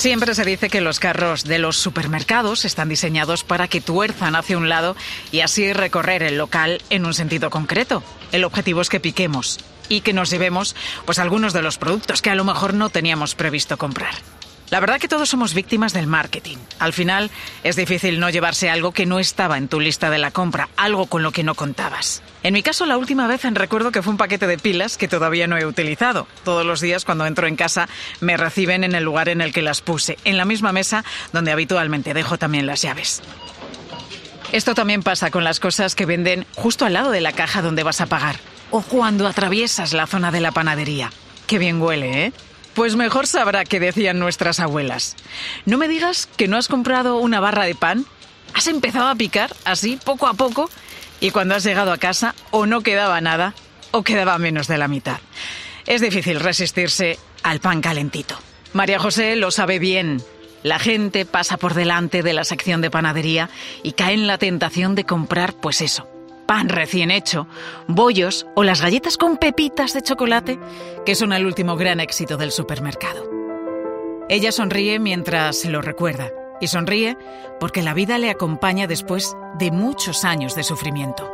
Siempre se dice que los carros de los supermercados están diseñados para que tuerzan hacia un lado y así recorrer el local en un sentido concreto. El objetivo es que piquemos y que nos llevemos pues algunos de los productos que a lo mejor no teníamos previsto comprar. La verdad que todos somos víctimas del marketing. Al final es difícil no llevarse algo que no estaba en tu lista de la compra, algo con lo que no contabas. En mi caso, la última vez recuerdo que fue un paquete de pilas que todavía no he utilizado. Todos los días cuando entro en casa me reciben en el lugar en el que las puse, en la misma mesa donde habitualmente dejo también las llaves. Esto también pasa con las cosas que venden justo al lado de la caja donde vas a pagar o cuando atraviesas la zona de la panadería. Qué bien huele, ¿eh? Pues mejor sabrá qué decían nuestras abuelas. No me digas que no has comprado una barra de pan. Has empezado a picar así, poco a poco, y cuando has llegado a casa o no quedaba nada o quedaba menos de la mitad. Es difícil resistirse al pan calentito. María José lo sabe bien. La gente pasa por delante de la sección de panadería y cae en la tentación de comprar, pues eso, pan recién hecho, bollos o las galletas con pepitas de chocolate, que son el último gran éxito del supermercado. Ella sonríe mientras se lo recuerda, y sonríe porque la vida le acompaña después de muchos años de sufrimiento.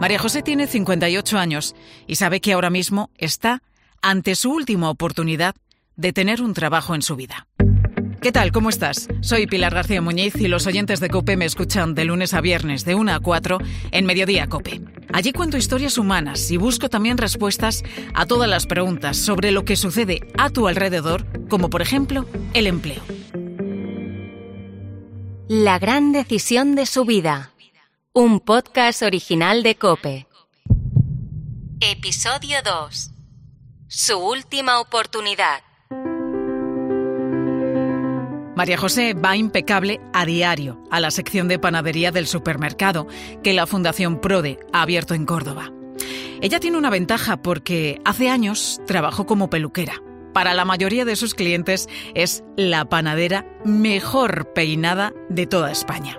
María José tiene 58 años y sabe que ahora mismo está ante su última oportunidad de tener un trabajo en su vida. ¿Qué tal? ¿Cómo estás? Soy Pilar García Muñiz y los oyentes de COPE me escuchan de lunes a viernes de 1 a 4 en Mediodía COPE. Allí cuento historias humanas y busco también respuestas a todas las preguntas sobre lo que sucede a tu alrededor, como por ejemplo el empleo. La gran decisión de su vida. Un podcast original de COPE. Episodio 2. Su última oportunidad. María José va impecable a diario a la sección de panadería del supermercado que la Fundación Prode ha abierto en Córdoba. Ella tiene una ventaja porque hace años trabajó como peluquera. Para la mayoría de sus clientes es la panadera mejor peinada de toda España.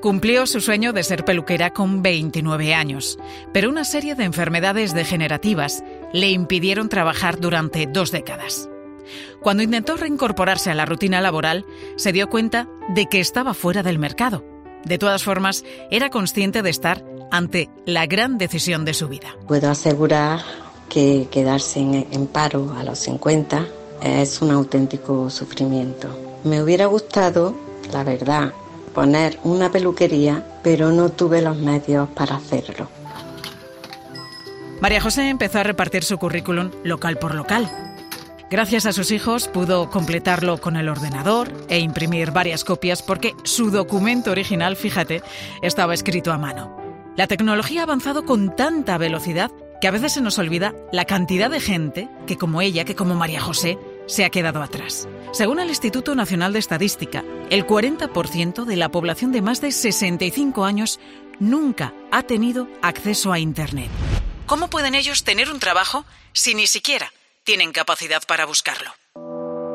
Cumplió su sueño de ser peluquera con 29 años, pero una serie de enfermedades degenerativas le impidieron trabajar durante dos décadas. Cuando intentó reincorporarse a la rutina laboral, se dio cuenta de que estaba fuera del mercado. De todas formas, era consciente de estar ante la gran decisión de su vida. Puedo asegurar que quedarse en, paro a los 50 es un auténtico sufrimiento. Me hubiera gustado, la verdad, poner una peluquería, pero no tuve los medios para hacerlo. María José empezó a repartir su currículum local por local Gracias a sus hijos pudo completarlo con el ordenador e imprimir varias copias porque su documento original, fíjate, estaba escrito a mano. La tecnología ha avanzado con tanta velocidad que a veces se nos olvida la cantidad de gente que como ella, que como María José, se ha quedado atrás. Según el Instituto Nacional de Estadística, el 40% de la población de más de 65 años nunca ha tenido acceso a Internet. ¿Cómo pueden ellos tener un trabajo si ni siquiera tienen capacidad para buscarlo.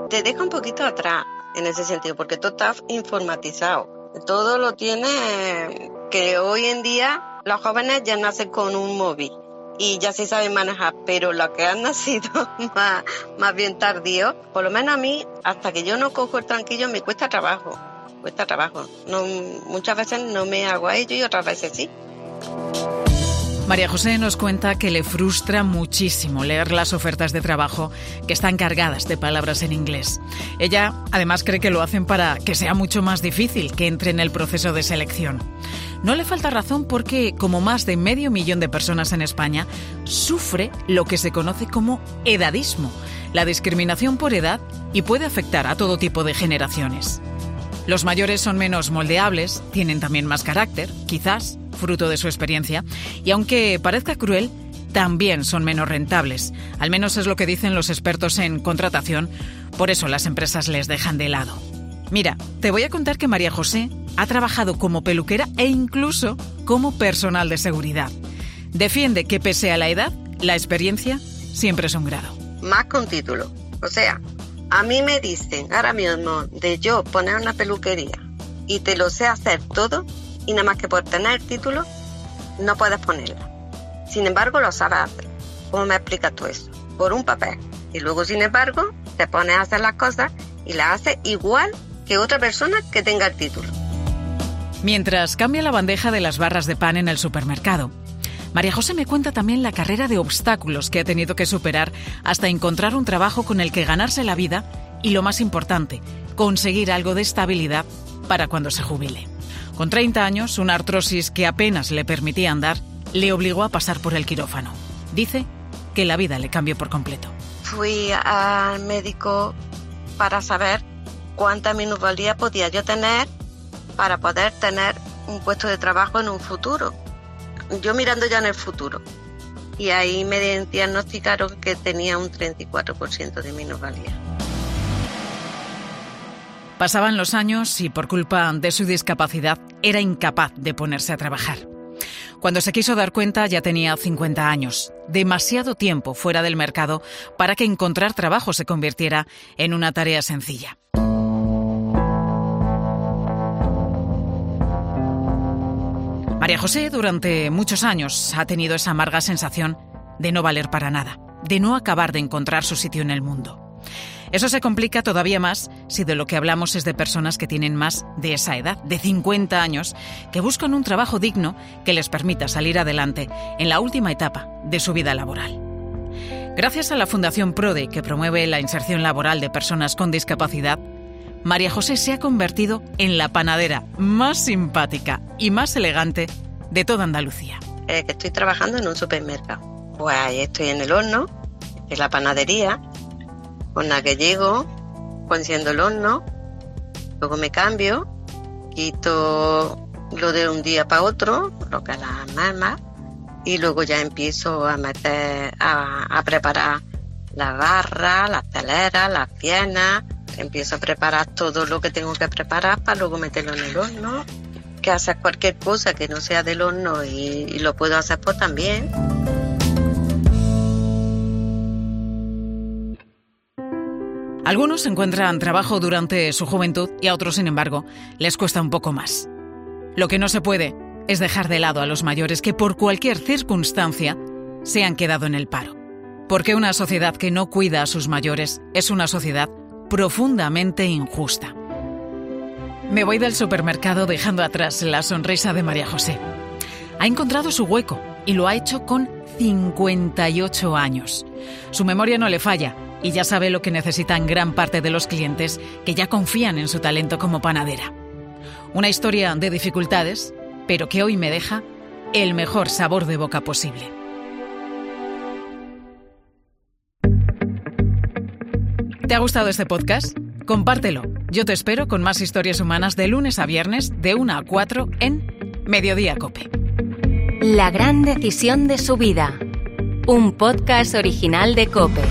Te deja un poquito atrás en ese sentido, porque tú estás informatizado. Todo lo tiene que hoy en día los jóvenes ya nacen con un móvil y ya se saben manejar, pero lo que han nacido más, más bien tardío, por lo menos a mí, hasta que yo no cojo el tranquillo, me cuesta trabajo, cuesta trabajo. No, muchas veces no me hago a ello y otras veces sí. María José nos cuenta que le frustra muchísimo leer las ofertas de trabajo que están cargadas de palabras en inglés. Ella además cree que lo hacen para que sea mucho más difícil que entre en el proceso de selección. No le falta razón porque, como más de medio millón de personas en España, sufre lo que se conoce como edadismo, la discriminación por edad y puede afectar a todo tipo de generaciones. Los mayores son menos moldeables, tienen también más carácter, quizás, fruto de su experiencia, y aunque parezca cruel, también son menos rentables. Al menos es lo que dicen los expertos en contratación, por eso las empresas les dejan de lado. Mira, te voy a contar que María José ha trabajado como peluquera e incluso como personal de seguridad. Defiende que pese a la edad, la experiencia siempre es un grado. Más con título. O sea, a mí me dicen ahora mismo de yo poner una peluquería y te lo sé hacer todo y nada más que por tener el título no puedes ponerla. Sin embargo, lo sabes hacer. ¿Cómo me explicas tú eso? Por un papel. Y luego, sin embargo, te pones a hacer las cosas y la hace igual que otra persona que tenga el título. Mientras cambia la bandeja de las barras de pan en el supermercado, María José me cuenta también la carrera de obstáculos que ha tenido que superar hasta encontrar un trabajo con el que ganarse la vida y, lo más importante, conseguir algo de estabilidad para cuando se jubile. Con 30 años, una artrosis que apenas le permitía andar le obligó a pasar por el quirófano. Dice que la vida le cambió por completo. Fui al médico para saber cuánta minusvalía podía yo tener para poder tener un puesto de trabajo en un futuro. Yo mirando ya en el futuro. Y ahí me diagnosticaron que tenía un 34% de minusvalía. Pasaban los años y por culpa de su discapacidad era incapaz de ponerse a trabajar. Cuando se quiso dar cuenta ya tenía 50 años, demasiado tiempo fuera del mercado para que encontrar trabajo se convirtiera en una tarea sencilla. María José durante muchos años ha tenido esa amarga sensación de no valer para nada, de no acabar de encontrar su sitio en el mundo. Eso se complica todavía más si de lo que hablamos es de personas que tienen más de esa edad, de 50 años, que buscan un trabajo digno que les permita salir adelante en la última etapa de su vida laboral. Gracias a la Fundación PRODE, que promueve la inserción laboral de personas con discapacidad, María José se ha convertido en la panadera más simpática y más elegante de toda Andalucía. que estoy trabajando en un supermercado. Pues ahí estoy en el horno, en la panadería, con la que llego, enciendo el horno, luego me cambio, quito lo de un día para otro, lo que las mamas, y luego ya empiezo a meter, a, preparar la barra, las teleras, las piernas, empiezo a preparar todo lo que tengo que preparar para luego meterlo en el horno, que hacer cualquier cosa que no sea del horno y, y lo puedo hacer pues también. Algunos encuentran trabajo durante su juventud y a otros, sin embargo, les cuesta un poco más. Lo que no se puede es dejar de lado a los mayores que por cualquier circunstancia se han quedado en el paro. Porque una sociedad que no cuida a sus mayores es una sociedad profundamente injusta. Me voy del supermercado dejando atrás la sonrisa de María José. Ha encontrado su hueco y lo ha hecho con 58 años. Su memoria no le falla y ya sabe lo que necesitan gran parte de los clientes que ya confían en su talento como panadera. Una historia de dificultades, pero que hoy me deja el mejor sabor de boca posible. ¿Te ha gustado este podcast? Compártelo. Yo te espero con más historias humanas de lunes a viernes de 1 a 4 en Mediodía Cope. La gran decisión de su vida. Un podcast original de Cope.